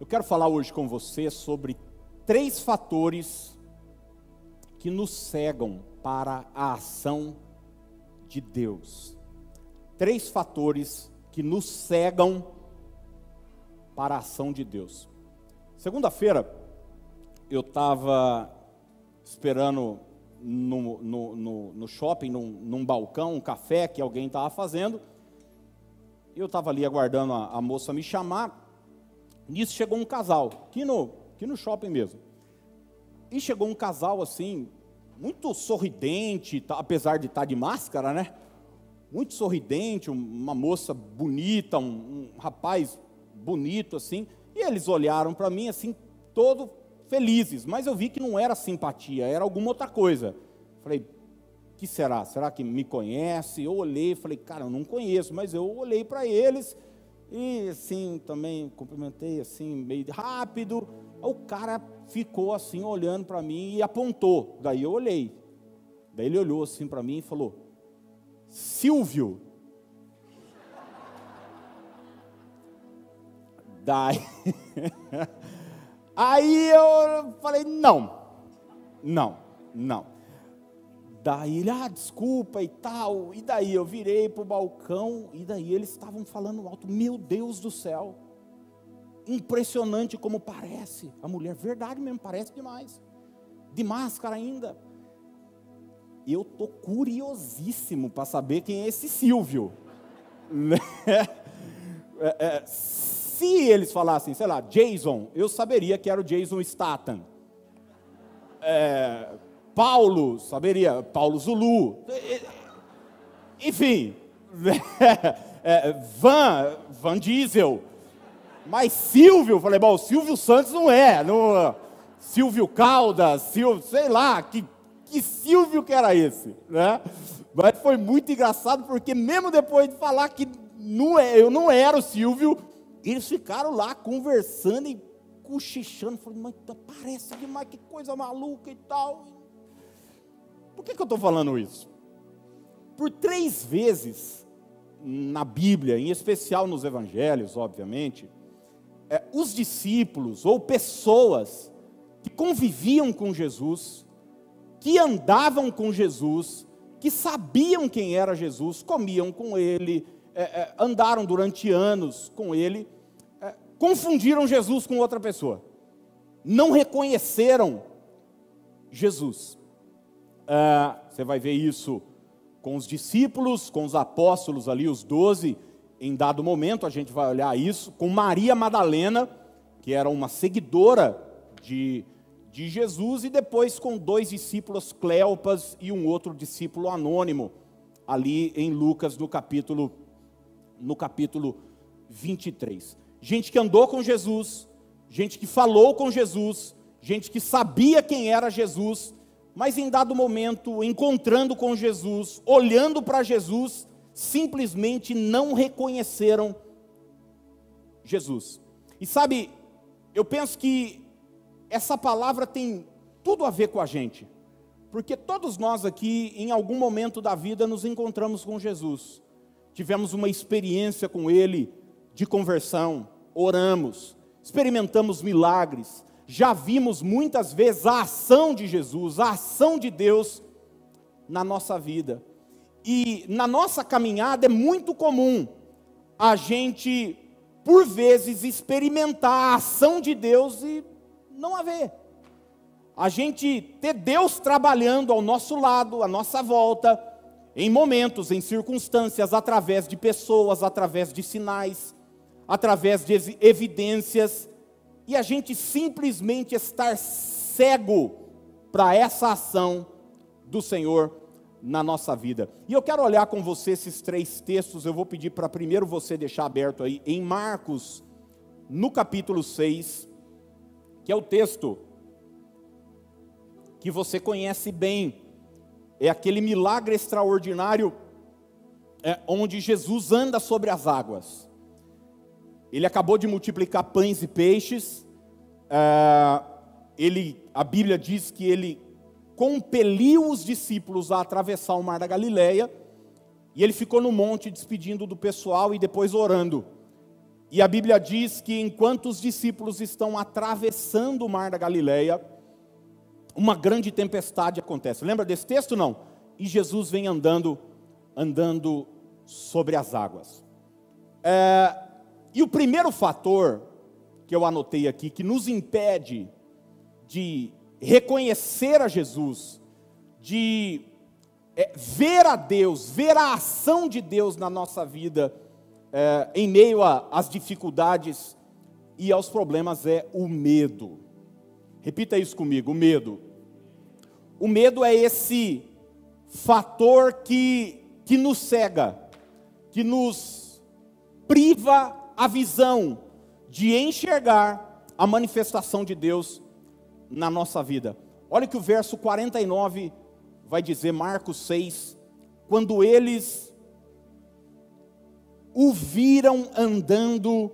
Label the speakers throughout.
Speaker 1: Eu quero falar hoje com você sobre três fatores que nos cegam para a ação de Deus. Três fatores que nos cegam para a ação de Deus. Segunda-feira, eu estava esperando no, no, no, no shopping, num, num, balcão, um café que alguém estava fazendo. Eu estava ali aguardando a, a, moça me chamar. Nisso chegou um casal, aqui no, aqui no shopping mesmo. E chegou um casal assim, muito sorridente, tá, apesar de estar tá de máscara, né? Muito sorridente, uma moça bonita, um, um rapaz bonito assim. E eles olharam para mim assim, todo felizes, mas eu vi que não era simpatia, era alguma outra coisa. Falei, que será? Será que me conhece? Eu olhei, falei, cara, eu não conheço, mas eu olhei para eles e assim também cumprimentei assim meio rápido. O cara ficou assim olhando para mim e apontou. Daí eu olhei. Daí ele olhou assim para mim e falou: Silvio. Daí Aí eu falei, não, não, não. Daí ele, ah, desculpa e tal. E daí eu virei para o balcão e daí eles estavam falando alto, meu Deus do céu. Impressionante como parece. A mulher, verdade mesmo, parece demais. De máscara ainda. Eu tô curiosíssimo para saber quem é esse Silvio. é, é, se eles falassem, sei lá, Jason, eu saberia que era o Jason Statham. É, Paulo, saberia, Paulo Zulu. Enfim, é, Van, Van Diesel. Mas Silvio, falei, bom, Silvio Santos não é. Não, Silvio Caldas, Silvio, sei lá, que, que Silvio que era esse, né? Mas foi muito engraçado, porque mesmo depois de falar que não é, eu não era o Silvio, eles ficaram lá conversando e cochichando. Falei, mas parece demais, que coisa maluca e tal. Por que, que eu estou falando isso? Por três vezes na Bíblia, em especial nos evangelhos, obviamente, é, os discípulos ou pessoas que conviviam com Jesus, que andavam com Jesus, que sabiam quem era Jesus, comiam com ele, é, é, andaram durante anos com ele, é, confundiram Jesus com outra pessoa, não reconheceram Jesus. É, você vai ver isso com os discípulos, com os apóstolos ali, os doze, em dado momento a gente vai olhar isso, com Maria Madalena, que era uma seguidora de, de Jesus, e depois com dois discípulos, Cleopas e um outro discípulo anônimo, ali em Lucas, no capítulo no capítulo 23. Gente que andou com Jesus, gente que falou com Jesus, gente que sabia quem era Jesus, mas em dado momento, encontrando com Jesus, olhando para Jesus, simplesmente não reconheceram Jesus. E sabe, eu penso que essa palavra tem tudo a ver com a gente, porque todos nós aqui, em algum momento da vida, nos encontramos com Jesus tivemos uma experiência com Ele de conversão, oramos, experimentamos milagres, já vimos muitas vezes a ação de Jesus, a ação de Deus na nossa vida. E na nossa caminhada é muito comum a gente, por vezes, experimentar a ação de Deus e não haver. A gente ter Deus trabalhando ao nosso lado, à nossa volta, em momentos, em circunstâncias, através de pessoas, através de sinais, através de evidências, e a gente simplesmente estar cego para essa ação do Senhor na nossa vida. E eu quero olhar com você esses três textos, eu vou pedir para primeiro você deixar aberto aí, em Marcos, no capítulo 6, que é o texto que você conhece bem, é aquele milagre extraordinário é, onde Jesus anda sobre as águas. Ele acabou de multiplicar pães e peixes. É, ele, a Bíblia diz que ele compeliu os discípulos a atravessar o mar da Galileia. E ele ficou no monte despedindo do pessoal e depois orando. E a Bíblia diz que enquanto os discípulos estão atravessando o mar da Galileia, uma grande tempestade acontece. Lembra desse texto não? E Jesus vem andando, andando sobre as águas. É, e o primeiro fator que eu anotei aqui que nos impede de reconhecer a Jesus, de é, ver a Deus, ver a ação de Deus na nossa vida, é, em meio às dificuldades e aos problemas, é o medo. Repita isso comigo: o medo. O medo é esse fator que, que nos cega, que nos priva a visão de enxergar a manifestação de Deus na nossa vida. Olha que o verso 49 vai dizer, Marcos 6, quando eles o viram andando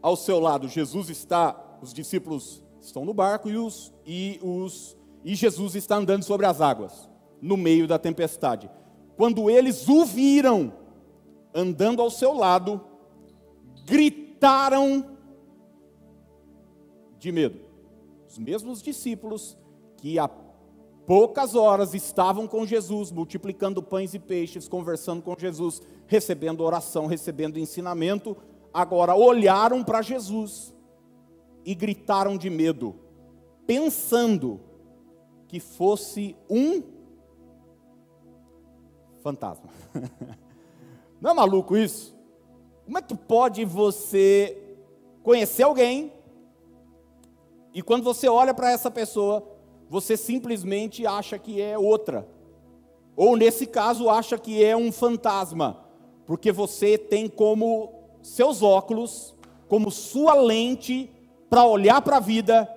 Speaker 1: ao seu lado. Jesus está, os discípulos estão no barco e os e os e Jesus está andando sobre as águas, no meio da tempestade. Quando eles o viram andando ao seu lado, gritaram de medo. Os mesmos discípulos que há poucas horas estavam com Jesus, multiplicando pães e peixes, conversando com Jesus, recebendo oração, recebendo ensinamento, agora olharam para Jesus e gritaram de medo, pensando que fosse um fantasma. Não é maluco isso? Como é que pode você conhecer alguém e quando você olha para essa pessoa, você simplesmente acha que é outra. Ou nesse caso, acha que é um fantasma, porque você tem como seus óculos, como sua lente para olhar para a vida,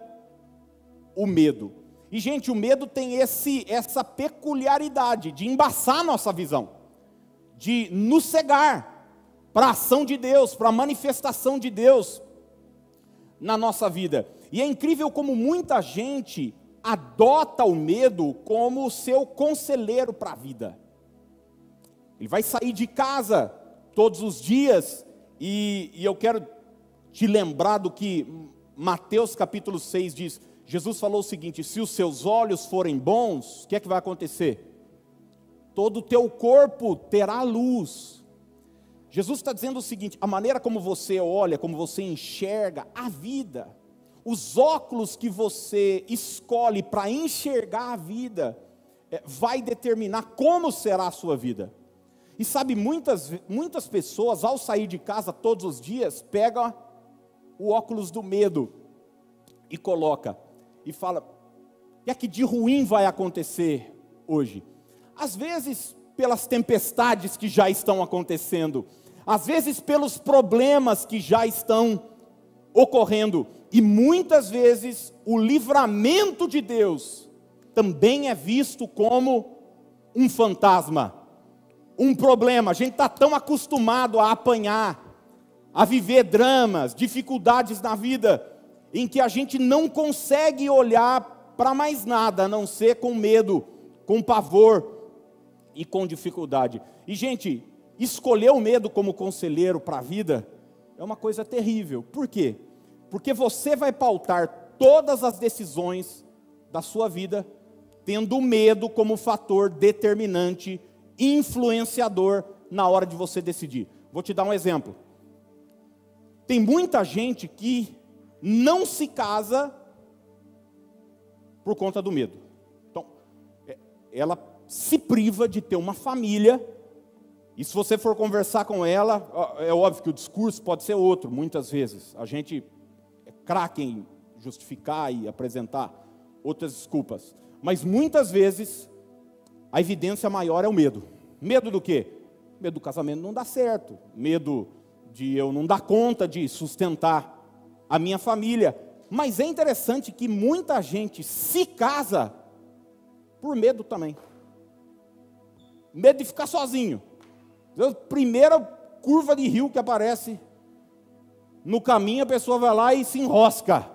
Speaker 1: o medo. E gente, o medo tem esse essa peculiaridade de embaçar nossa visão, de nos cegar para a ação de Deus, para a manifestação de Deus na nossa vida. E é incrível como muita gente adota o medo como seu conselheiro para a vida. Ele vai sair de casa todos os dias, e, e eu quero te lembrar do que Mateus capítulo 6 diz. Jesus falou o seguinte: se os seus olhos forem bons, o que é que vai acontecer? Todo o teu corpo terá luz. Jesus está dizendo o seguinte: a maneira como você olha, como você enxerga a vida, os óculos que você escolhe para enxergar a vida, é, vai determinar como será a sua vida. E sabe, muitas, muitas pessoas, ao sair de casa todos os dias, pegam o óculos do medo e coloca e fala: que é que de ruim vai acontecer hoje? Às vezes, pelas tempestades que já estão acontecendo, às vezes pelos problemas que já estão ocorrendo, e muitas vezes o livramento de Deus também é visto como um fantasma, um problema. A gente está tão acostumado a apanhar, a viver dramas, dificuldades na vida, em que a gente não consegue olhar para mais nada a não ser com medo, com pavor e com dificuldade. E, gente, escolher o medo como conselheiro para a vida é uma coisa terrível. Por quê? Porque você vai pautar todas as decisões da sua vida tendo medo como fator determinante, influenciador na hora de você decidir. Vou te dar um exemplo. Tem muita gente que não se casa por conta do medo. Então, é, ela se priva de ter uma família, e se você for conversar com ela, é óbvio que o discurso pode ser outro, muitas vezes. A gente craque em justificar e apresentar outras desculpas. Mas muitas vezes a evidência maior é o medo. Medo do quê? Medo do casamento não dar certo, medo de eu não dar conta de sustentar a minha família. Mas é interessante que muita gente se casa por medo também. Medo de ficar sozinho. Primeira curva de rio que aparece no caminho a pessoa vai lá e se enrosca.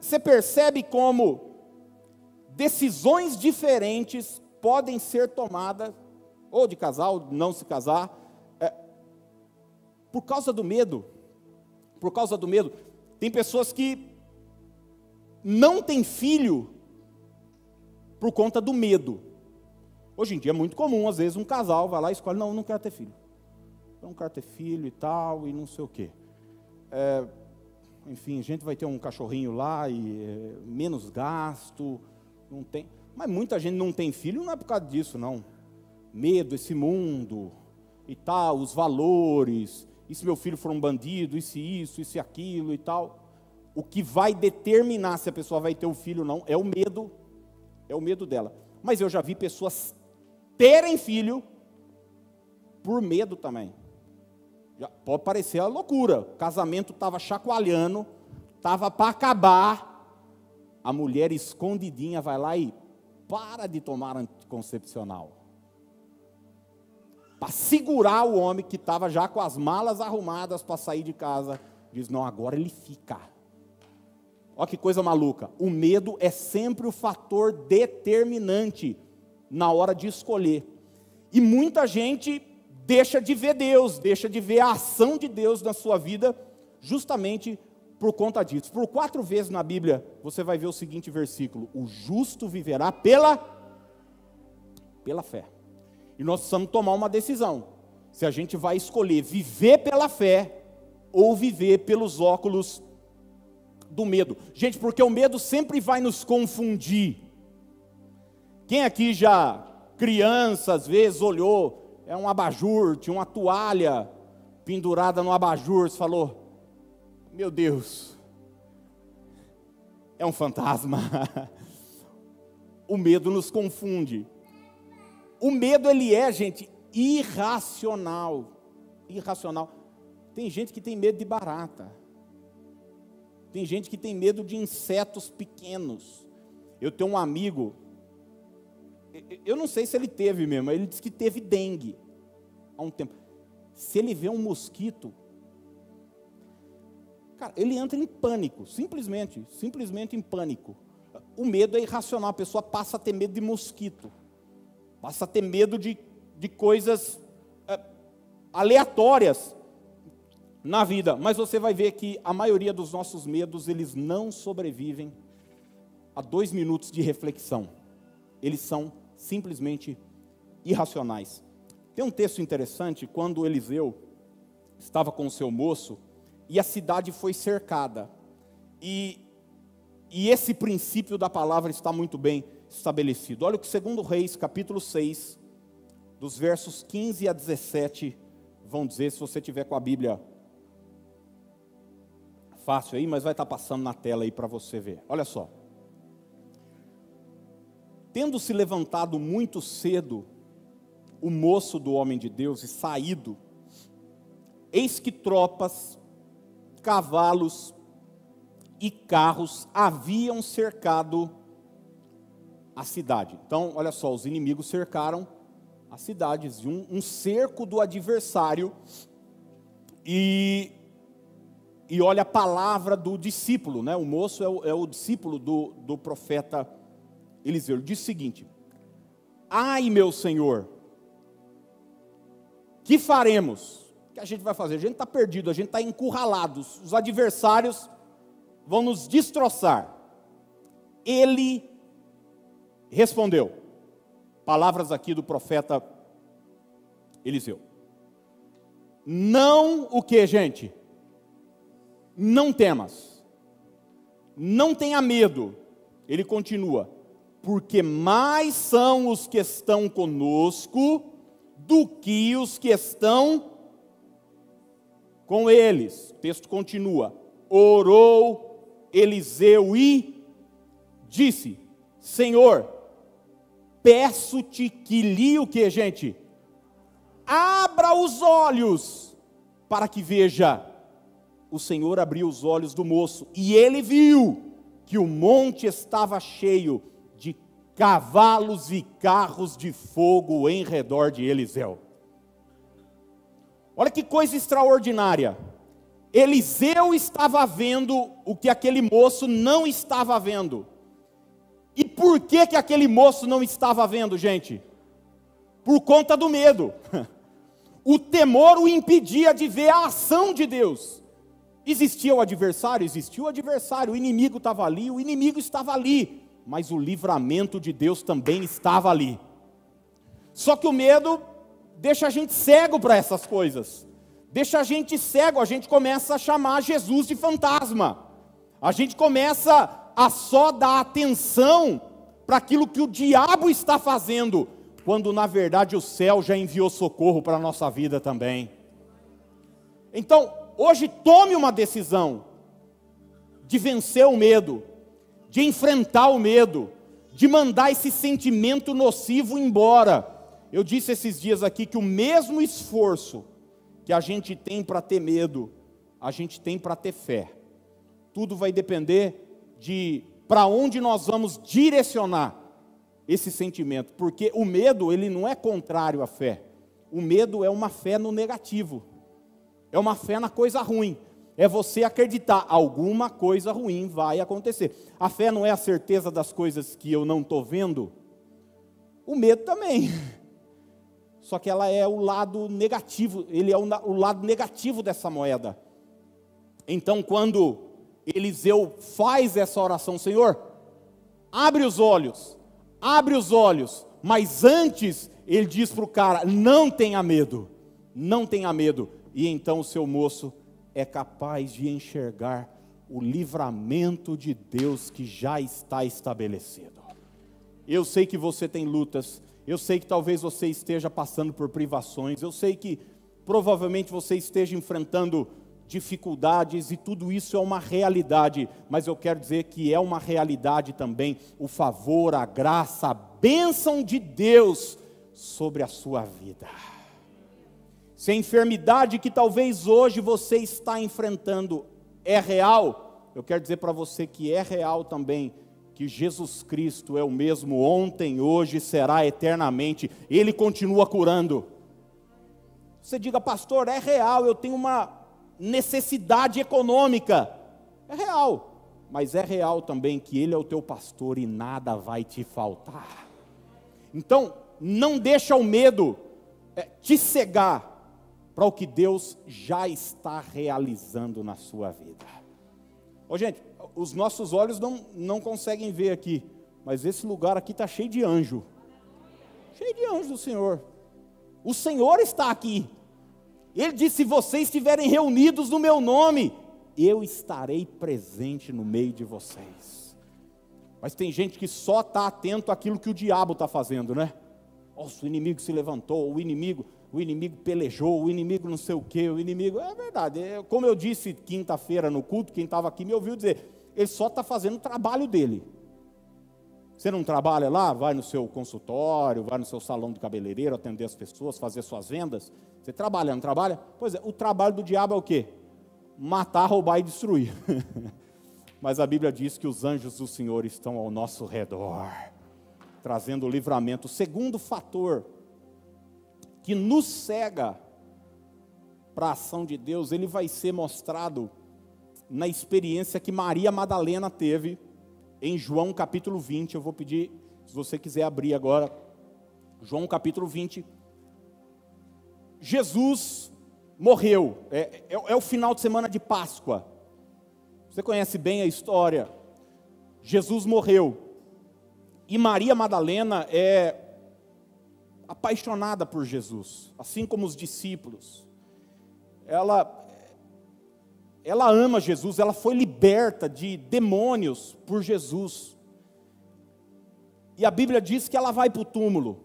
Speaker 1: Você percebe como decisões diferentes podem ser tomadas, ou de casal, não se casar, é, por causa do medo, por causa do medo, tem pessoas que não têm filho por conta do medo. Hoje em dia é muito comum, às vezes, um casal vai lá e escolhe, não, não quero ter filho. Não quero ter filho e tal, e não sei o quê. É, enfim, a gente vai ter um cachorrinho lá e é, menos gasto, não tem. Mas muita gente não tem filho, não é por causa disso, não. Medo, esse mundo e tal, os valores, e se meu filho for um bandido, e se isso, e se aquilo e tal. O que vai determinar se a pessoa vai ter um filho ou não é o medo, é o medo dela. Mas eu já vi pessoas terem filho por medo também. Já pode parecer a loucura. O casamento estava chacoalhando, estava para acabar. A mulher escondidinha vai lá e para de tomar anticoncepcional. Para segurar o homem que estava já com as malas arrumadas para sair de casa. Diz: não, agora ele fica. Olha que coisa maluca. O medo é sempre o fator determinante na hora de escolher. E muita gente deixa de ver Deus, deixa de ver a ação de Deus na sua vida, justamente por conta disso. Por quatro vezes na Bíblia, você vai ver o seguinte versículo: O justo viverá pela, pela fé. E nós precisamos tomar uma decisão. Se a gente vai escolher viver pela fé ou viver pelos óculos do medo. Gente, porque o medo sempre vai nos confundir. Quem aqui já, criança, às vezes, olhou, é um abajur, tinha uma toalha pendurada no abajur, você falou, meu Deus, é um fantasma. o medo nos confunde. O medo, ele é, gente, irracional. Irracional. Tem gente que tem medo de barata. Tem gente que tem medo de insetos pequenos. Eu tenho um amigo, eu não sei se ele teve mesmo, ele disse que teve dengue há um tempo. Se ele vê um mosquito, cara, ele entra em pânico, simplesmente, simplesmente em pânico. O medo é irracional, a pessoa passa a ter medo de mosquito, passa a ter medo de, de coisas é, aleatórias na vida. Mas você vai ver que a maioria dos nossos medos, eles não sobrevivem a dois minutos de reflexão. Eles são simplesmente irracionais. Tem um texto interessante, quando Eliseu estava com o seu moço e a cidade foi cercada. E, e esse princípio da palavra está muito bem estabelecido. Olha o que segundo Reis, capítulo 6, dos versos 15 a 17, vão dizer, se você tiver com a Bíblia fácil aí, mas vai estar passando na tela aí para você ver. Olha só. Tendo se levantado muito cedo o moço do homem de Deus e saído, eis que tropas, cavalos e carros haviam cercado a cidade. Então, olha só, os inimigos cercaram as cidades, um, um cerco do adversário, e, e olha a palavra do discípulo, né? o moço é o, é o discípulo do, do profeta Eliseu diz o seguinte: Ai, meu senhor, que faremos? O que a gente vai fazer? A gente está perdido, a gente está encurralado, os adversários vão nos destroçar. Ele respondeu, palavras aqui do profeta Eliseu. Não o que, gente? Não temas. Não tenha medo. Ele continua porque mais são os que estão conosco do que os que estão com eles. O texto continua. Orou Eliseu e disse: Senhor, peço-te que li o que, gente? Abra os olhos para que veja. O Senhor abriu os olhos do moço e ele viu que o monte estava cheio cavalos e carros de fogo em redor de Eliseu. Olha que coisa extraordinária. Eliseu estava vendo o que aquele moço não estava vendo. E por que, que aquele moço não estava vendo, gente? Por conta do medo. o temor o impedia de ver a ação de Deus. Existia o adversário? Existia o adversário, o inimigo estava ali, o inimigo estava ali, mas o livramento de Deus também estava ali. Só que o medo deixa a gente cego para essas coisas, deixa a gente cego, a gente começa a chamar Jesus de fantasma, a gente começa a só dar atenção para aquilo que o diabo está fazendo, quando na verdade o céu já enviou socorro para a nossa vida também. Então, hoje tome uma decisão de vencer o medo, de enfrentar o medo, de mandar esse sentimento nocivo embora. Eu disse esses dias aqui que o mesmo esforço que a gente tem para ter medo, a gente tem para ter fé. Tudo vai depender de para onde nós vamos direcionar esse sentimento, porque o medo, ele não é contrário à fé. O medo é uma fé no negativo. É uma fé na coisa ruim. É você acreditar alguma coisa ruim vai acontecer. A fé não é a certeza das coisas que eu não estou vendo. O medo também. Só que ela é o lado negativo, ele é o lado negativo dessa moeda. Então, quando Eliseu faz essa oração, Senhor, abre os olhos, abre os olhos, mas antes ele diz para o cara: não tenha medo, não tenha medo, e então o seu moço é capaz de enxergar o livramento de Deus que já está estabelecido. Eu sei que você tem lutas, eu sei que talvez você esteja passando por privações, eu sei que provavelmente você esteja enfrentando dificuldades e tudo isso é uma realidade, mas eu quero dizer que é uma realidade também o favor, a graça, a bênção de Deus sobre a sua vida. Se a enfermidade que talvez hoje você está enfrentando é real, eu quero dizer para você que é real também, que Jesus Cristo é o mesmo ontem, hoje, será eternamente, Ele continua curando. Você diga, pastor, é real, eu tenho uma necessidade econômica. É real, mas é real também que Ele é o teu pastor e nada vai te faltar. Então, não deixa o medo é, te cegar para o que Deus já está realizando na sua vida. Ô, gente, os nossos olhos não, não conseguem ver aqui, mas esse lugar aqui está cheio de anjo cheio de anjos do Senhor. O Senhor está aqui. Ele disse: se vocês estiverem reunidos no meu nome, eu estarei presente no meio de vocês. Mas tem gente que só está atento àquilo que o diabo está fazendo, né? Nossa, o inimigo se levantou, o inimigo o inimigo pelejou, o inimigo não sei o quê, o inimigo. É verdade. É, como eu disse quinta-feira no culto, quem estava aqui me ouviu dizer, ele só está fazendo o trabalho dele. Você não trabalha lá, vai no seu consultório, vai no seu salão de cabeleireiro, atender as pessoas, fazer suas vendas. Você trabalha, não trabalha? Pois é, o trabalho do diabo é o quê? Matar, roubar e destruir. Mas a Bíblia diz que os anjos do Senhor estão ao nosso redor, trazendo livramento. O segundo fator que nos cega para a ação de Deus, ele vai ser mostrado na experiência que Maria Madalena teve em João capítulo 20. Eu vou pedir, se você quiser abrir agora, João capítulo 20. Jesus morreu, é, é, é o final de semana de Páscoa. Você conhece bem a história. Jesus morreu. E Maria Madalena é apaixonada por Jesus, assim como os discípulos. Ela ela ama Jesus, ela foi liberta de demônios por Jesus. E a Bíblia diz que ela vai para o túmulo,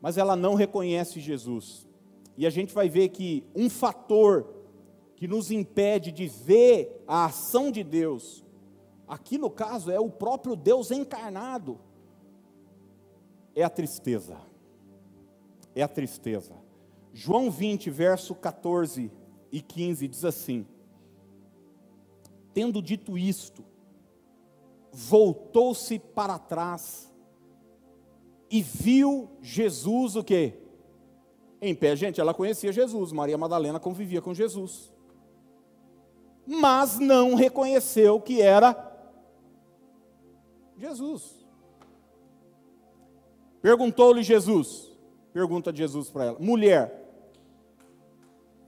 Speaker 1: mas ela não reconhece Jesus. E a gente vai ver que um fator que nos impede de ver a ação de Deus, aqui no caso é o próprio Deus encarnado é a tristeza. É a tristeza. João 20, verso 14 e 15 diz assim: Tendo dito isto, voltou-se para trás e viu Jesus o quê? Em pé, gente, ela conhecia Jesus, Maria Madalena convivia com Jesus. Mas não reconheceu que era Jesus. Perguntou-lhe Jesus: pergunta de Jesus para ela: mulher,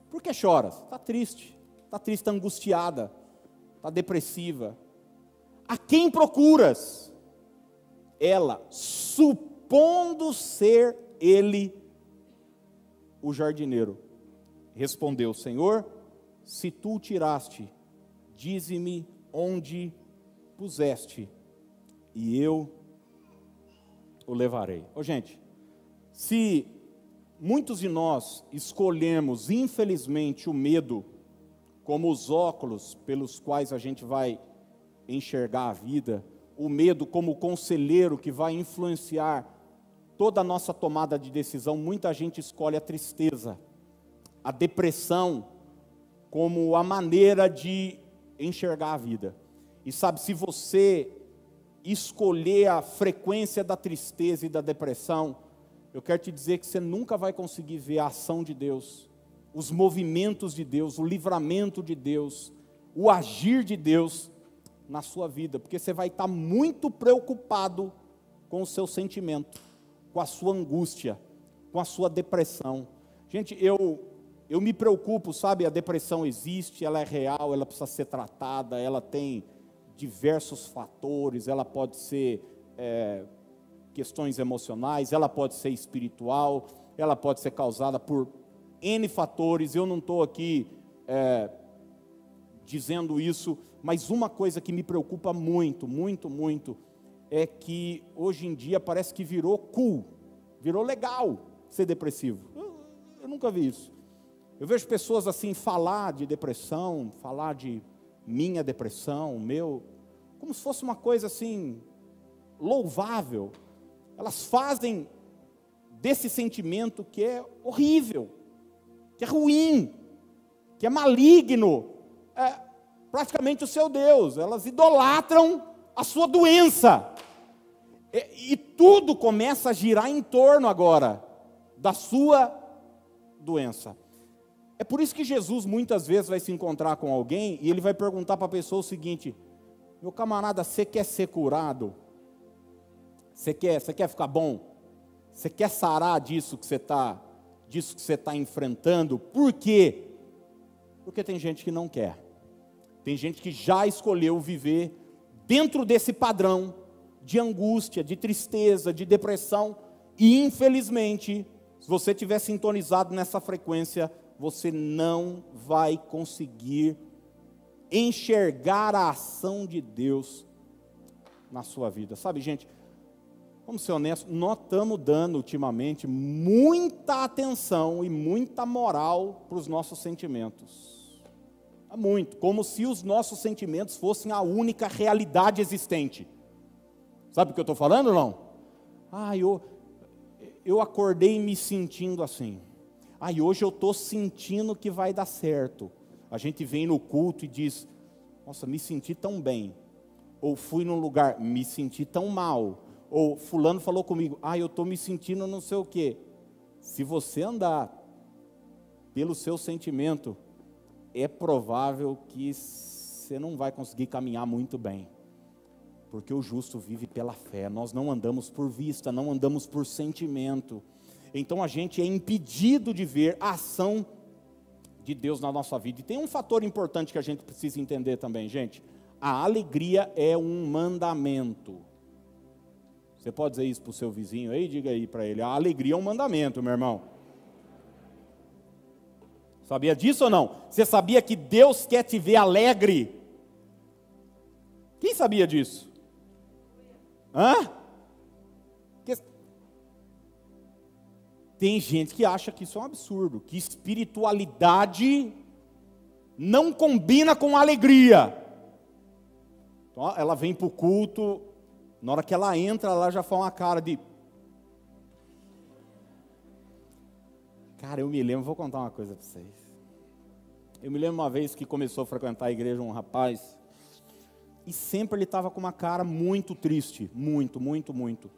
Speaker 1: por que choras? Está triste, está triste, está angustiada, está depressiva. A quem procuras? Ela, supondo ser ele o jardineiro, respondeu: Senhor, se tu o tiraste, dize-me onde puseste, e eu o levarei. Ô, gente, se muitos de nós escolhemos, infelizmente, o medo como os óculos pelos quais a gente vai enxergar a vida, o medo como conselheiro que vai influenciar toda a nossa tomada de decisão, muita gente escolhe a tristeza, a depressão como a maneira de enxergar a vida. E sabe, se você escolher a frequência da tristeza e da depressão, eu quero te dizer que você nunca vai conseguir ver a ação de Deus, os movimentos de Deus, o livramento de Deus, o agir de Deus na sua vida, porque você vai estar muito preocupado com o seu sentimento, com a sua angústia, com a sua depressão. Gente, eu eu me preocupo, sabe? A depressão existe, ela é real, ela precisa ser tratada, ela tem diversos fatores, ela pode ser é, questões emocionais, ela pode ser espiritual, ela pode ser causada por N fatores. Eu não estou aqui é, dizendo isso, mas uma coisa que me preocupa muito, muito, muito, é que hoje em dia parece que virou cool, virou legal ser depressivo. Eu, eu nunca vi isso. Eu vejo pessoas assim falar de depressão, falar de minha depressão, meu, como se fosse uma coisa assim louvável. Elas fazem desse sentimento que é horrível, que é ruim, que é maligno, é praticamente o seu Deus. Elas idolatram a sua doença. E, e tudo começa a girar em torno agora da sua doença. É por isso que Jesus muitas vezes vai se encontrar com alguém e ele vai perguntar para a pessoa o seguinte: meu camarada, você quer ser curado? Você quer, você quer ficar bom? Você quer sarar disso que você está, disso que você está enfrentando? Por quê? Porque tem gente que não quer. Tem gente que já escolheu viver dentro desse padrão de angústia, de tristeza, de depressão, e infelizmente, se você estiver sintonizado nessa frequência, você não vai conseguir enxergar a ação de Deus na sua vida. Sabe, gente, vamos ser honestos, nós estamos dando ultimamente muita atenção e muita moral para os nossos sentimentos. Muito, como se os nossos sentimentos fossem a única realidade existente. Sabe o que eu estou falando, não? Ah, eu, eu acordei me sentindo assim. Aí hoje eu estou sentindo que vai dar certo. A gente vem no culto e diz: Nossa, me senti tão bem. Ou fui num lugar, me senti tão mal. Ou Fulano falou comigo: Ah, eu estou me sentindo não sei o quê. Se você andar pelo seu sentimento, é provável que você não vai conseguir caminhar muito bem. Porque o justo vive pela fé. Nós não andamos por vista, não andamos por sentimento então a gente é impedido de ver a ação de Deus na nossa vida. E tem um fator importante que a gente precisa entender também, gente. A alegria é um mandamento. Você pode dizer isso para o seu vizinho aí? Diga aí para ele. A alegria é um mandamento, meu irmão. Sabia disso ou não? Você sabia que Deus quer te ver alegre? Quem sabia disso? Hã? Tem gente que acha que isso é um absurdo, que espiritualidade não combina com alegria. Então, ela vem para o culto, na hora que ela entra, ela já faz uma cara de. Cara, eu me lembro, vou contar uma coisa para vocês. Eu me lembro uma vez que começou a frequentar a igreja um rapaz, e sempre ele estava com uma cara muito triste, muito, muito, muito.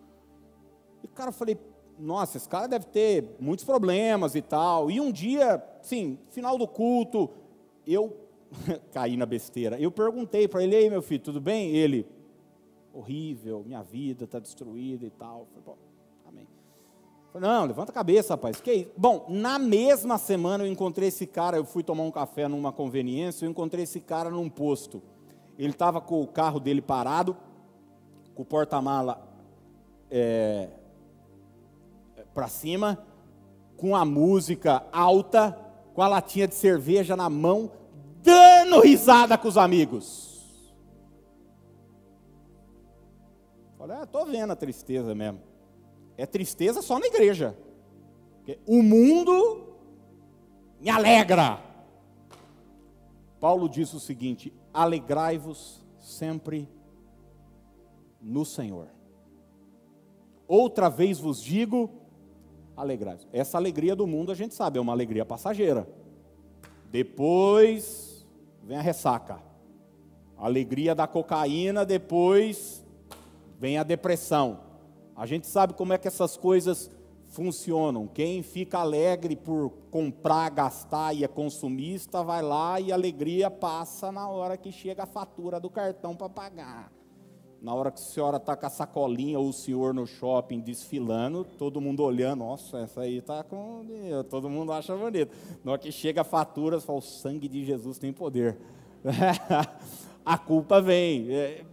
Speaker 1: E cara, eu falei, nossa, esse cara deve ter muitos problemas e tal. E um dia, sim, final do culto, eu caí na besteira. Eu perguntei para ele, ei meu filho, tudo bem? Ele, horrível, minha vida está destruída e tal. Falei, amém. Não, levanta a cabeça, rapaz. Que isso? Bom, na mesma semana eu encontrei esse cara, eu fui tomar um café numa conveniência, eu encontrei esse cara num posto. Ele estava com o carro dele parado, com o porta-mala é, para cima, com a música alta, com a latinha de cerveja na mão, dando risada com os amigos. Falei, ah, tô vendo a tristeza mesmo. É tristeza só na igreja. O mundo me alegra. Paulo diz o seguinte: alegrai-vos sempre no Senhor. Outra vez vos digo, alegrai-vos. Essa alegria do mundo a gente sabe, é uma alegria passageira. Depois vem a ressaca. A alegria da cocaína, depois vem a depressão. A gente sabe como é que essas coisas funcionam. Quem fica alegre por comprar, gastar e é consumista, vai lá e a alegria passa na hora que chega a fatura do cartão para pagar. Na hora que a senhora está com a sacolinha ou o senhor no shopping desfilando, todo mundo olhando, nossa, essa aí está com. Todo mundo acha bonito. Na hora que chega a fatura, você fala, o sangue de Jesus tem poder. a culpa vem. É,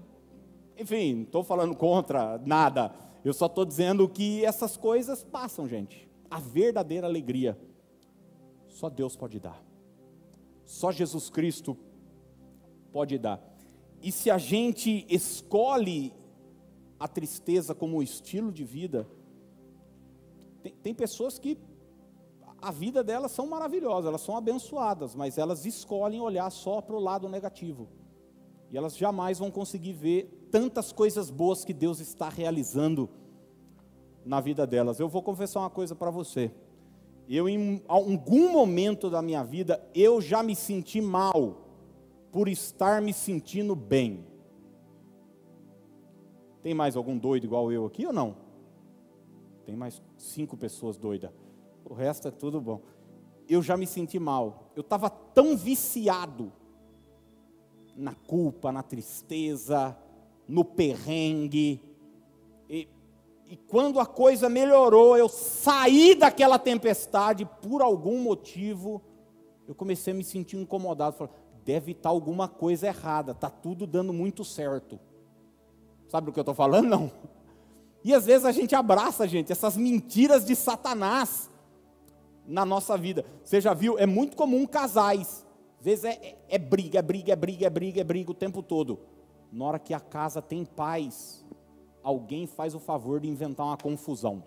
Speaker 1: enfim, não estou falando contra nada eu só estou dizendo que essas coisas passam, gente. A verdadeira alegria só Deus pode dar. Só Jesus Cristo pode dar. E se a gente escolhe a tristeza como estilo de vida, tem, tem pessoas que a vida delas são maravilhosas, elas são abençoadas, mas elas escolhem olhar só para o lado negativo. E elas jamais vão conseguir ver tantas coisas boas que Deus está realizando na vida delas. Eu vou confessar uma coisa para você. Eu, em algum momento da minha vida, eu já me senti mal por estar me sentindo bem. Tem mais algum doido igual eu aqui ou não? Tem mais cinco pessoas doidas. O resto é tudo bom. Eu já me senti mal. Eu estava tão viciado na culpa, na tristeza, no perrengue. E, e quando a coisa melhorou, eu saí daquela tempestade, por algum motivo, eu comecei a me sentir incomodado. Falei, deve estar alguma coisa errada, está tudo dando muito certo. Sabe do que eu estou falando? Não. E às vezes a gente abraça, gente, essas mentiras de Satanás na nossa vida. Você já viu? É muito comum casais. Às vezes é, é, é briga, é briga, é briga, é briga, é briga o tempo todo na hora que a casa tem paz, alguém faz o favor de inventar uma confusão.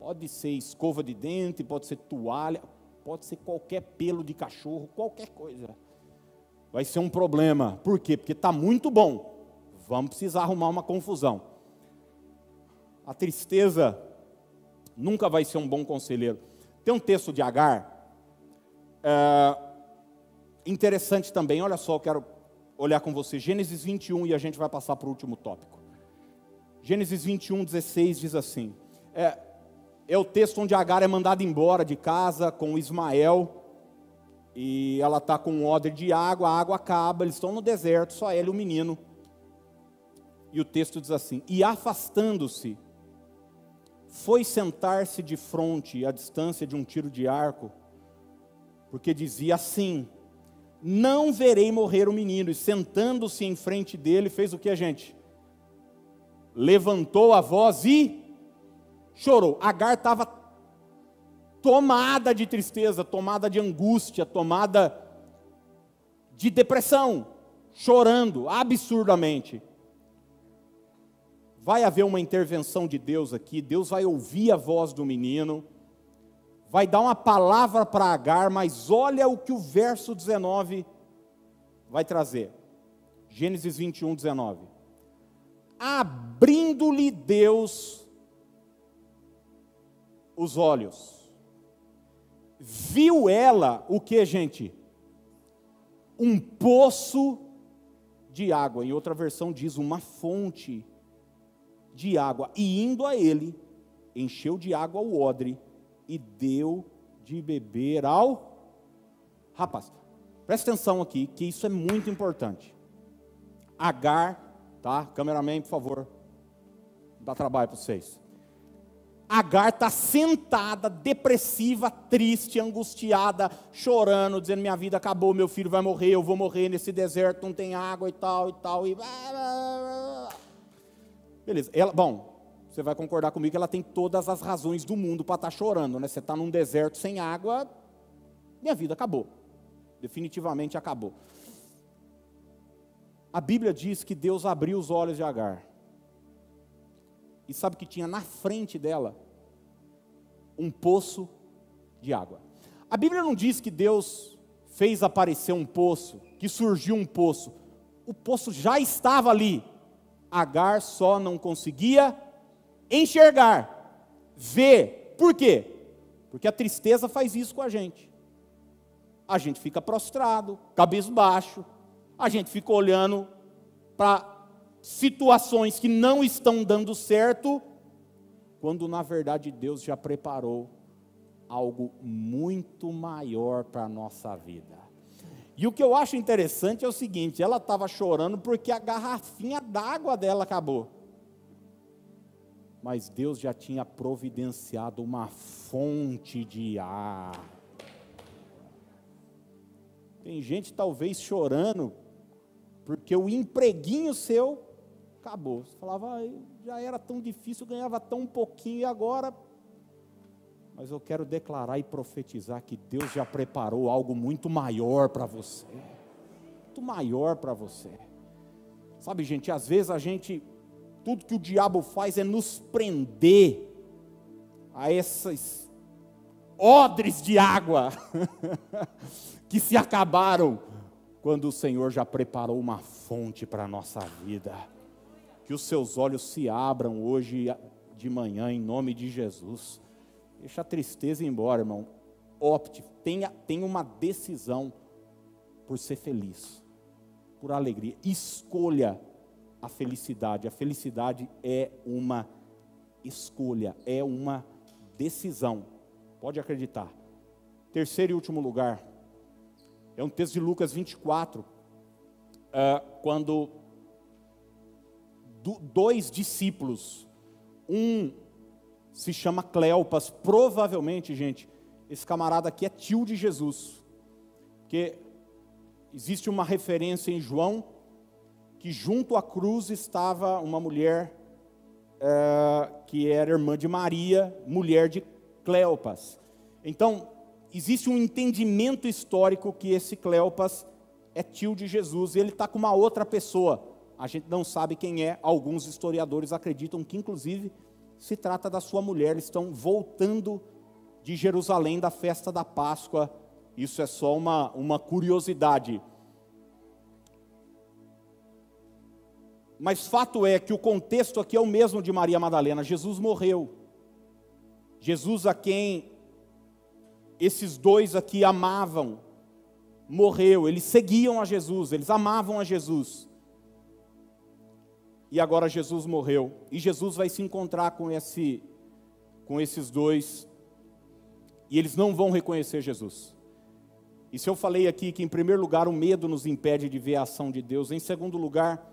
Speaker 1: Pode ser escova de dente, pode ser toalha, pode ser qualquer pelo de cachorro, qualquer coisa. Vai ser um problema. Por quê? Porque está muito bom. Vamos precisar arrumar uma confusão. A tristeza nunca vai ser um bom conselheiro. Tem um texto de Agar, é, interessante também, olha só, eu quero olhar com você Gênesis 21 e a gente vai passar para o último tópico. Gênesis 21, 16 diz assim: é, é o texto onde Agar é mandada embora de casa com Ismael, e ela está com um odre de água, a água acaba, eles estão no deserto, só ela e o menino. E o texto diz assim: E afastando-se, foi sentar-se de frente, à distância de um tiro de arco, porque dizia assim: não verei morrer o menino. E sentando-se em frente dele, fez o que a gente? Levantou a voz e chorou. Agar estava tomada de tristeza, tomada de angústia, tomada de depressão, chorando absurdamente. Vai haver uma intervenção de Deus aqui, Deus vai ouvir a voz do menino vai dar uma palavra para Agar, mas olha o que o verso 19 vai trazer. Gênesis 21, 19. Abrindo-lhe Deus os olhos, viu ela o que, gente? Um poço de água. Em outra versão diz uma fonte de água. E indo a ele, encheu de água o odre e deu de beber ao rapaz. Presta atenção aqui, que isso é muito importante. Agar, tá? Cameraman, por favor. Dá trabalho para vocês. Agar está sentada, depressiva, triste, angustiada, chorando, dizendo: Minha vida acabou, meu filho vai morrer, eu vou morrer nesse deserto, não tem água e tal e tal. E... Beleza. Ela, bom, você vai concordar comigo que ela tem todas as razões do mundo para estar tá chorando, né? Você está num deserto sem água, minha vida acabou. Definitivamente acabou. A Bíblia diz que Deus abriu os olhos de Agar. E sabe que tinha na frente dela um poço de água. A Bíblia não diz que Deus fez aparecer um poço, que surgiu um poço. O poço já estava ali. Agar só não conseguia enxergar, ver. Por quê? Porque a tristeza faz isso com a gente. A gente fica prostrado, cabisbaixo, a gente fica olhando para situações que não estão dando certo, quando na verdade Deus já preparou algo muito maior para a nossa vida. E o que eu acho interessante é o seguinte: ela estava chorando porque a garrafinha d'água dela acabou. Mas Deus já tinha providenciado uma fonte de ar. Tem gente talvez chorando porque o empreguinho seu acabou. Você falava, ah, já era tão difícil, ganhava tão pouquinho e agora. Mas eu quero declarar e profetizar que Deus já preparou algo muito maior para você. Muito maior para você. Sabe, gente, às vezes a gente, tudo que o diabo faz é nos prender a essas odres de água que se acabaram quando o Senhor já preparou uma fonte para a nossa vida que os seus olhos se abram hoje de manhã, em nome de Jesus. Deixa a tristeza embora, irmão. Opte, tenha, tenha uma decisão por ser feliz, por alegria. Escolha a felicidade. A felicidade é uma escolha, é uma decisão. Pode acreditar. Terceiro e último lugar, é um texto de Lucas 24, uh, ah, quando dois discípulos. Um se chama Cleopas, provavelmente, gente, esse camarada aqui é tio de Jesus. Que existe uma referência em João que junto à cruz estava uma mulher é, que era irmã de Maria, mulher de Cleopas. Então, existe um entendimento histórico que esse Cleopas é tio de Jesus e ele está com uma outra pessoa a gente não sabe quem é. Alguns historiadores acreditam que, inclusive, se trata da sua mulher. Estão voltando de Jerusalém da festa da Páscoa. Isso é só uma, uma curiosidade. Mas fato é que o contexto aqui é o mesmo de Maria Madalena. Jesus morreu. Jesus a quem esses dois aqui amavam, morreu. Eles seguiam a Jesus, eles amavam a Jesus e agora Jesus morreu. E Jesus vai se encontrar com, esse, com esses dois, e eles não vão reconhecer Jesus. E se eu falei aqui que, em primeiro lugar, o medo nos impede de ver a ação de Deus, em segundo lugar,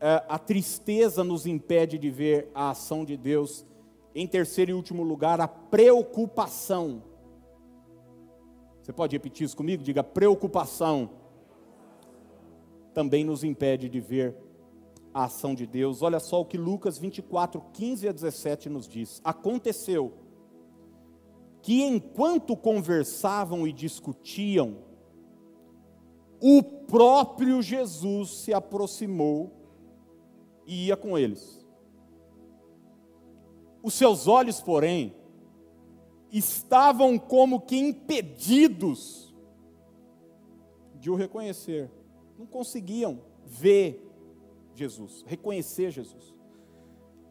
Speaker 1: é, a tristeza nos impede de ver a ação de Deus, em terceiro e último lugar, a preocupação. Você pode repetir isso comigo? Diga: preocupação também nos impede de ver a ação de Deus. Olha só o que Lucas 24, 15 a 17 nos diz. Aconteceu que enquanto conversavam e discutiam, o próprio Jesus se aproximou e ia com eles. Os seus olhos, porém, estavam como que impedidos de o reconhecer, não conseguiam ver Jesus, reconhecer Jesus.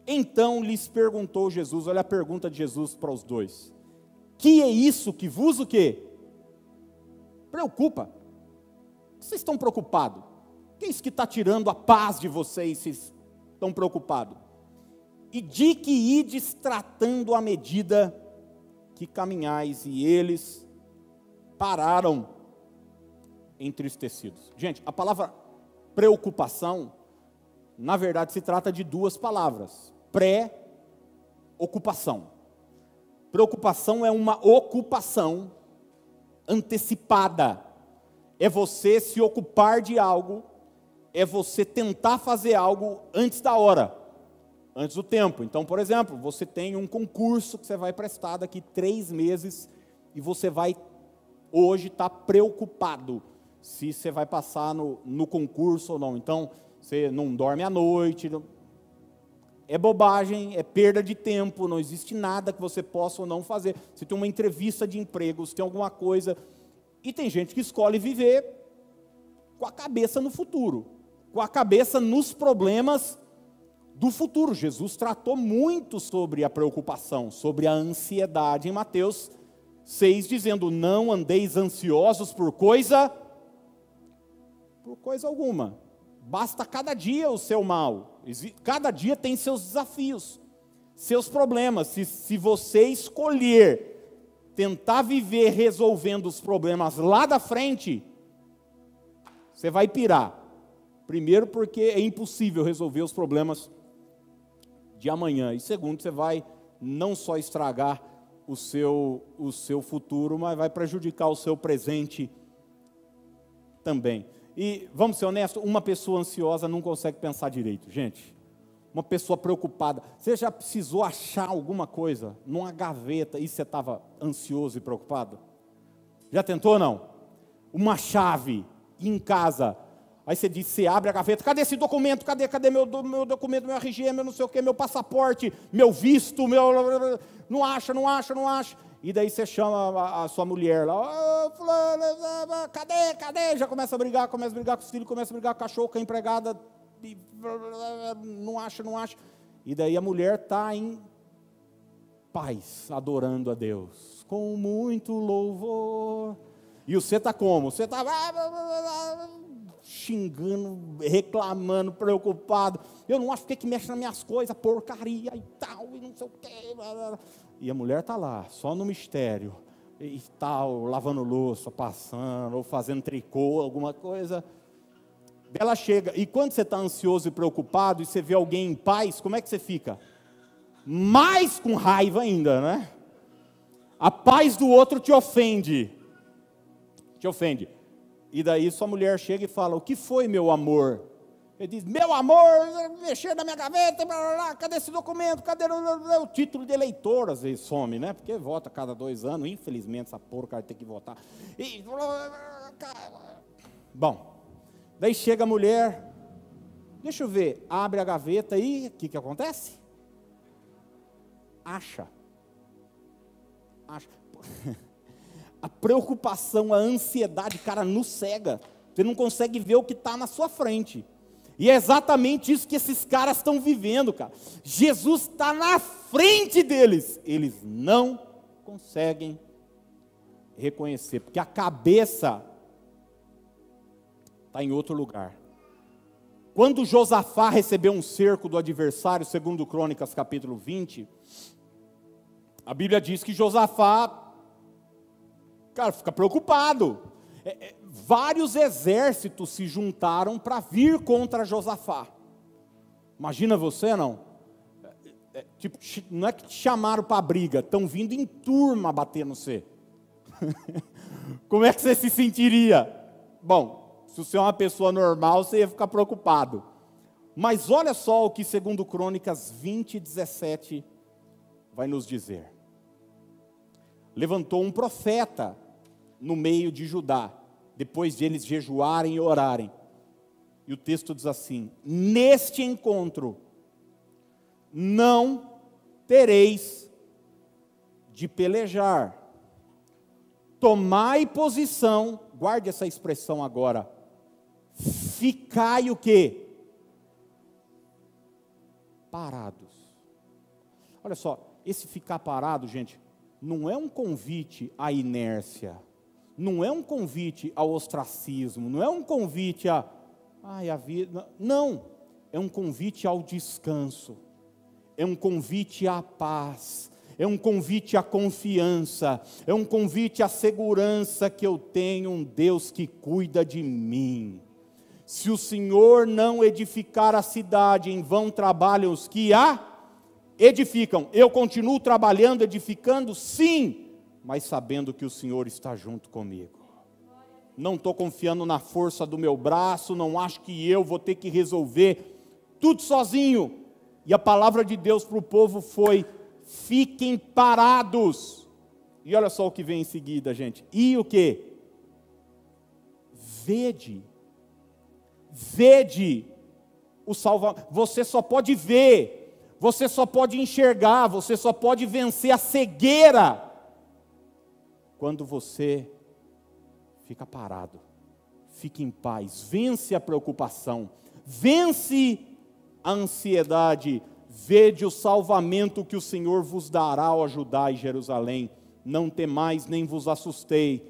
Speaker 1: Então lhes perguntou Jesus, olha a pergunta de Jesus para os dois: Que é isso que vos o quê? Preocupa. Vocês estão preocupados? Quem é isso que está tirando a paz de vocês? Vocês estão preocupados? E de que ides tratando à medida que caminhais, e eles pararam entristecidos. Gente, a palavra preocupação na verdade se trata de duas palavras: ocupação. Preocupação é uma ocupação antecipada. É você se ocupar de algo, é você tentar fazer algo antes da hora, antes do tempo. Então, por exemplo, você tem um concurso que você vai prestar daqui três meses e você vai hoje estar tá preocupado se você vai passar no, no concurso ou não. Então, você não dorme à noite, não, é bobagem, é perda de tempo, não existe nada que você possa ou não fazer. Você tem uma entrevista de emprego, você tem alguma coisa. E tem gente que escolhe viver com a cabeça no futuro, com a cabeça nos problemas do futuro. Jesus tratou muito sobre a preocupação, sobre a ansiedade em Mateus 6, dizendo: Não andeis ansiosos por coisa, por coisa alguma Basta cada dia o seu mal. Cada dia tem seus desafios, seus problemas. Se, se você escolher tentar viver resolvendo os problemas lá da frente, você vai pirar. Primeiro, porque é impossível resolver os problemas de amanhã. E segundo, você vai não só estragar o seu, o seu futuro, mas vai prejudicar o seu presente também. E vamos ser honestos, uma pessoa ansiosa não consegue pensar direito, gente. Uma pessoa preocupada. Você já precisou achar alguma coisa numa gaveta e você estava ansioso e preocupado? Já tentou não? Uma chave em casa. Aí você diz, você abre a gaveta, cadê esse documento? Cadê, cadê meu, meu documento, meu RG, meu não sei o quê, meu passaporte, meu visto, meu. Não acha, não acha, não acha. E daí você chama a, a sua mulher lá, oh, fulano, cadê, cadê? Já começa a brigar, começa a brigar com os filhos, começa a brigar com a cachorro, com a empregada, e, não acha, não acha. E daí a mulher está em paz, adorando a Deus, com muito louvor. E você está como? Você está xingando, reclamando, preocupado. Eu não acho que, que mexe nas minhas coisas, porcaria e tal, e não sei o quê. E a mulher está lá, só no mistério, e tal, lavando louça, passando, ou fazendo tricô, alguma coisa. Ela chega, e quando você está ansioso e preocupado, e você vê alguém em paz, como é que você fica? Mais com raiva ainda, né? A paz do outro te ofende. Te ofende. E daí sua mulher chega e fala: O que foi, meu amor? Ele diz: Meu amor, mexer na minha gaveta, blá, blá, blá, cadê esse documento? Cadê o, título de eleitor? Às vezes some, né? Porque vota cada dois anos, infelizmente essa porca tem que votar. E, bom, daí chega a mulher, deixa eu ver, abre a gaveta e o que, que acontece? Acha. Acha. A preocupação, a ansiedade, cara, nos cega. Você não consegue ver o que está na sua frente. E é exatamente isso que esses caras estão vivendo, cara. Jesus está na frente deles. Eles não conseguem reconhecer, porque a cabeça está em outro lugar. Quando Josafá recebeu um cerco do adversário, segundo Crônicas capítulo 20, a Bíblia diz que Josafá, cara, fica preocupado. É, é, vários exércitos se juntaram para vir contra Josafá. Imagina você, não? É, é, tipo, não é que te chamaram para a briga, estão vindo em turma bater no você. Como é que você se sentiria? Bom, se você é uma pessoa normal, você ia ficar preocupado. Mas olha só o que, segundo Crônicas 20, 17, vai nos dizer. Levantou um profeta no meio de Judá, depois de eles jejuarem e orarem. E o texto diz assim: Neste encontro não tereis de pelejar. Tomai posição, guarde essa expressão agora. Ficai o quê? Parados. Olha só, esse ficar parado, gente, não é um convite à inércia não é um convite ao ostracismo, não é um convite a, ai, a vida. Não, é um convite ao descanso, é um convite à paz, é um convite à confiança, é um convite à segurança que eu tenho um Deus que cuida de mim. Se o Senhor não edificar a cidade, em vão trabalham os que a edificam. Eu continuo trabalhando, edificando, sim, mas sabendo que o Senhor está junto comigo. Não estou confiando na força do meu braço, não acho que eu vou ter que resolver tudo sozinho. E a palavra de Deus para o povo foi: fiquem parados. E olha só o que vem em seguida, gente. E o que? Vede. Vede o salvamento. Você só pode ver, você só pode enxergar, você só pode vencer a cegueira quando você fica parado, fica em paz, vence a preocupação, vence a ansiedade, vede o salvamento que o Senhor vos dará ao ajudar em Jerusalém. Não temais nem vos assusteis.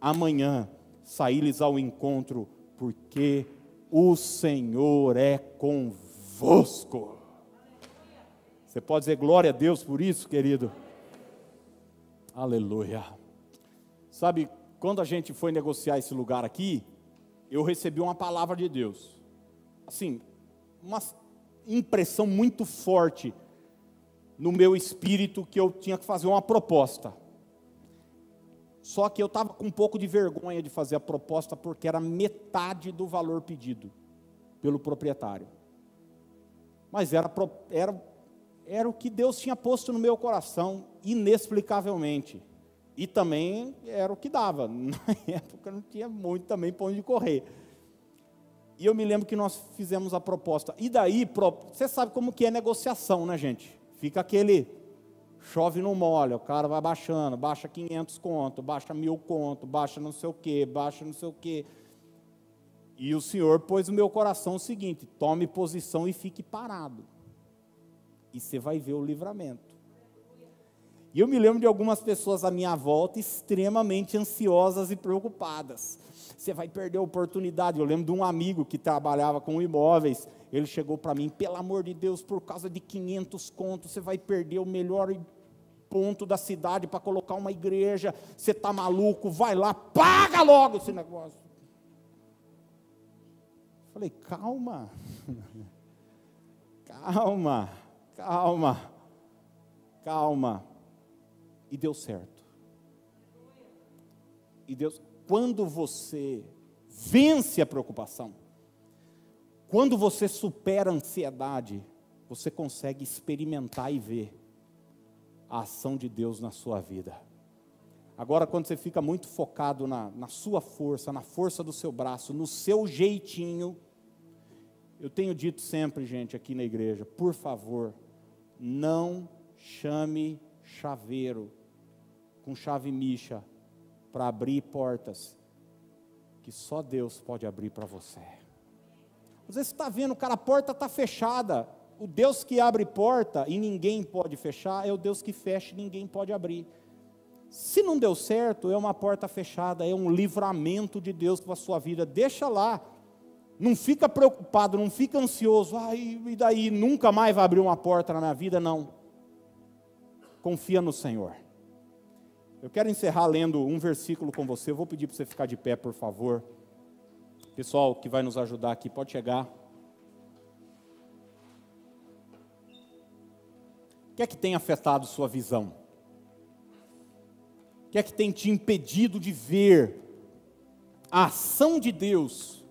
Speaker 1: Amanhã saí-lhes ao encontro, porque o Senhor é convosco. Você pode dizer glória a Deus por isso, querido? Aleluia. Sabe, quando a gente foi negociar esse lugar aqui, eu recebi uma palavra de Deus. Assim, uma impressão muito forte no meu espírito que eu tinha que fazer uma proposta. Só que eu estava com um pouco de vergonha de fazer a proposta porque era metade do valor pedido pelo proprietário. Mas era, era, era o que Deus tinha posto no meu coração, inexplicavelmente. E também era o que dava. Na época não tinha muito também para onde correr. E eu me lembro que nós fizemos a proposta. E daí, você sabe como que é negociação, né, gente? Fica aquele chove no molha, o cara vai baixando, baixa 500 conto, baixa mil conto, baixa não sei o quê, baixa não sei o quê. E o Senhor pôs no meu coração o seguinte: tome posição e fique parado. E você vai ver o livramento. E eu me lembro de algumas pessoas à minha volta extremamente ansiosas e preocupadas. Você vai perder a oportunidade. Eu lembro de um amigo que trabalhava com imóveis. Ele chegou para mim, pelo amor de Deus, por causa de 500 contos, você vai perder o melhor ponto da cidade para colocar uma igreja. Você está maluco? Vai lá, paga logo esse negócio. Falei, calma, calma, calma, calma e deu certo. E Deus, quando você vence a preocupação, quando você supera a ansiedade, você consegue experimentar e ver a ação de Deus na sua vida. Agora, quando você fica muito focado na, na sua força, na força do seu braço, no seu jeitinho, eu tenho dito sempre, gente, aqui na igreja, por favor, não chame chaveiro com chave micha para abrir portas que só Deus pode abrir para você. Às vezes você está vendo, cara, a porta está fechada. O Deus que abre porta e ninguém pode fechar é o Deus que fecha e ninguém pode abrir. Se não deu certo, é uma porta fechada, é um livramento de Deus para a sua vida. Deixa lá. Não fica preocupado, não fica ansioso. Ai, e daí? Nunca mais vai abrir uma porta na minha vida? Não. Confia no Senhor. Eu quero encerrar lendo um versículo com você. Eu vou pedir para você ficar de pé, por favor. Pessoal que vai nos ajudar aqui, pode chegar. O que é que tem afetado sua visão? O que é que tem te impedido de ver a ação de Deus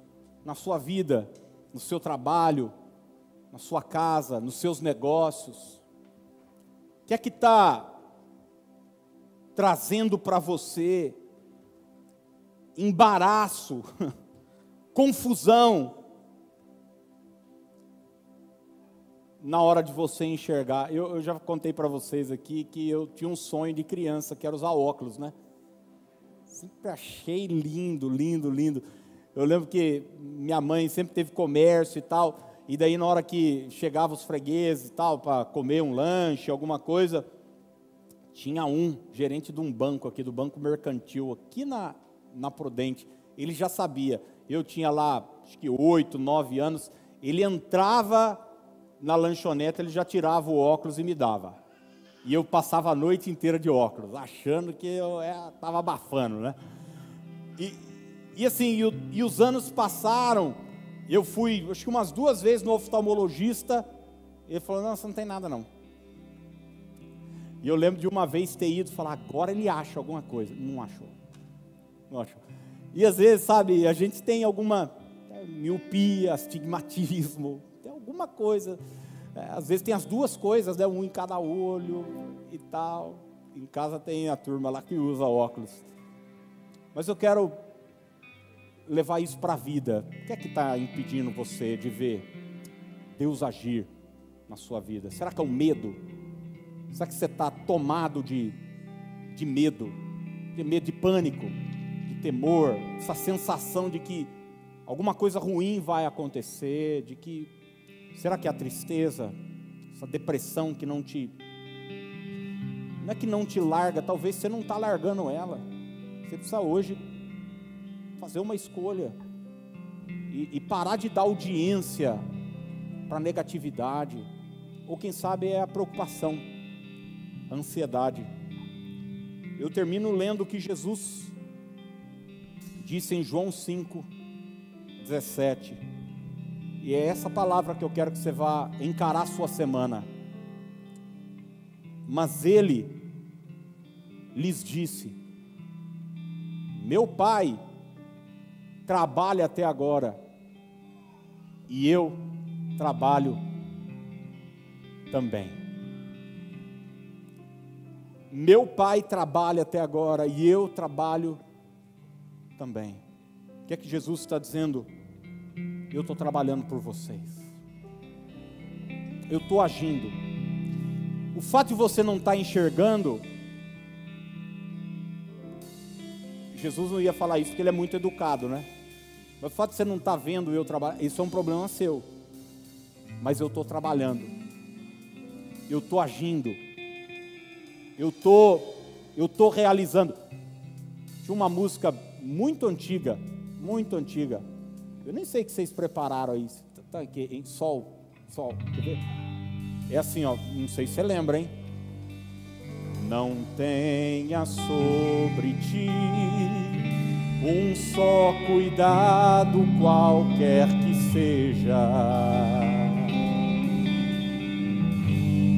Speaker 1: na sua vida, no seu trabalho, na sua casa, nos seus negócios? O que é que está trazendo para você embaraço, confusão, na hora de você enxergar. Eu, eu já contei para vocês aqui que eu tinha um sonho de criança, que era usar óculos, né? Sempre achei lindo, lindo, lindo. Eu lembro que minha mãe sempre teve comércio e tal, e daí na hora que chegavam os fregueses e tal, para comer um lanche, alguma coisa, tinha um gerente de um banco aqui, do Banco Mercantil, aqui na, na Prudente. Ele já sabia. Eu tinha lá, acho que oito, nove anos. Ele entrava na lanchonete, ele já tirava o óculos e me dava. E eu passava a noite inteira de óculos, achando que eu estava é, abafando, né? E, e assim, e, e os anos passaram. Eu fui, acho que umas duas vezes no oftalmologista. Ele falou: Não, você não tem nada não. E eu lembro de uma vez ter ido falar, agora ele acha alguma coisa. Não achou. Não achou. E às vezes, sabe, a gente tem alguma é, miopia, astigmatismo, tem alguma coisa. É, às vezes tem as duas coisas, né? Um em cada olho e tal. Em casa tem a turma lá que usa óculos. Mas eu quero levar isso para a vida. O que é que está impedindo você de ver Deus agir na sua vida? Será que é o medo? Será que você está tomado de, de medo? De medo de pânico, de temor, essa sensação de que alguma coisa ruim vai acontecer, de que será que é a tristeza, essa depressão que não te não é que não te larga, talvez você não está largando ela. Você precisa hoje fazer uma escolha e, e parar de dar audiência para negatividade, ou quem sabe é a preocupação, ansiedade. Eu termino lendo o que Jesus disse em João 5, 17. E é essa palavra que eu quero que você vá encarar sua semana. Mas ele lhes disse: Meu pai trabalha até agora, e eu trabalho também. Meu pai trabalha até agora e eu trabalho também. O que é que Jesus está dizendo? Eu estou trabalhando por vocês. Eu estou agindo. O fato de você não estar tá enxergando, Jesus não ia falar isso porque ele é muito educado, né? Mas o fato de você não estar tá vendo eu trabalhar, isso é um problema seu. Mas eu estou trabalhando. Eu estou agindo. Eu estou eu tô realizando. Tinha uma música muito antiga, muito antiga. Eu nem sei que vocês prepararam aí. Tá aqui, em sol, sol, quer ver? É assim, ó, não sei se você lembra, hein? Não tenha sobre ti um só cuidado, qualquer que seja,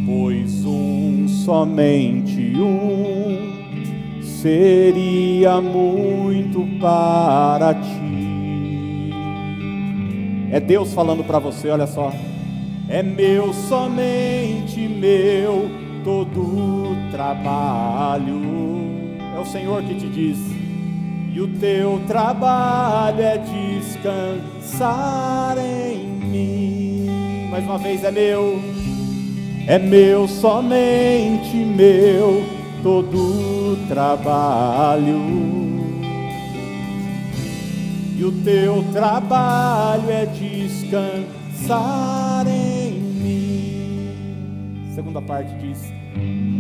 Speaker 1: pois um, somente um, seria muito para ti. É Deus falando para você, olha só. É meu, somente meu, todo trabalho. É o Senhor que te diz e o teu trabalho é descansar em mim. Mais uma vez é meu, é meu, somente meu, todo trabalho. E o teu trabalho é descansar em mim. Segunda parte diz: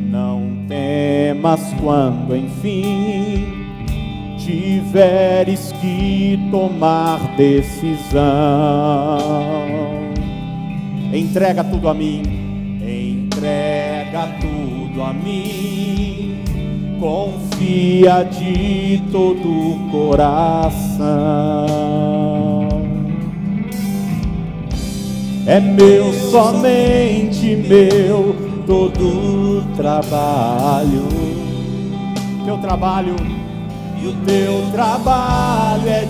Speaker 1: Não temas quando enfim tiveres que tomar decisão. Entrega tudo a mim, tudo a mim. Confia de todo o coração. É meu, somente meu, todo trabalho. Teu trabalho e o teu trabalho é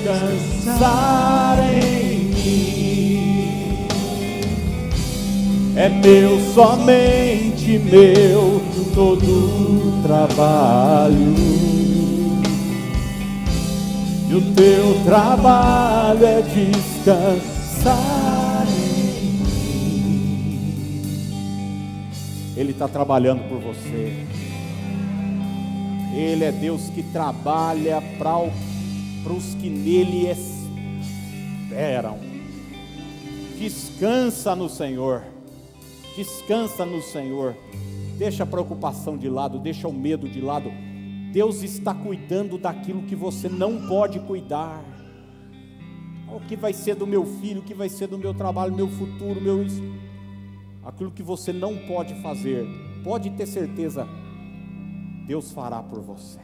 Speaker 1: descansar em mim. É meu, somente meu, todo trabalho. E o teu trabalho é descansar. Ele está trabalhando por você. Ele é Deus que trabalha para os que nele esperam. Descansa no Senhor. Descansa no Senhor. Deixa a preocupação de lado, deixa o medo de lado. Deus está cuidando daquilo que você não pode cuidar. O que vai ser do meu filho, o que vai ser do meu trabalho, meu futuro, meu. Aquilo que você não pode fazer, pode ter certeza, Deus fará por você.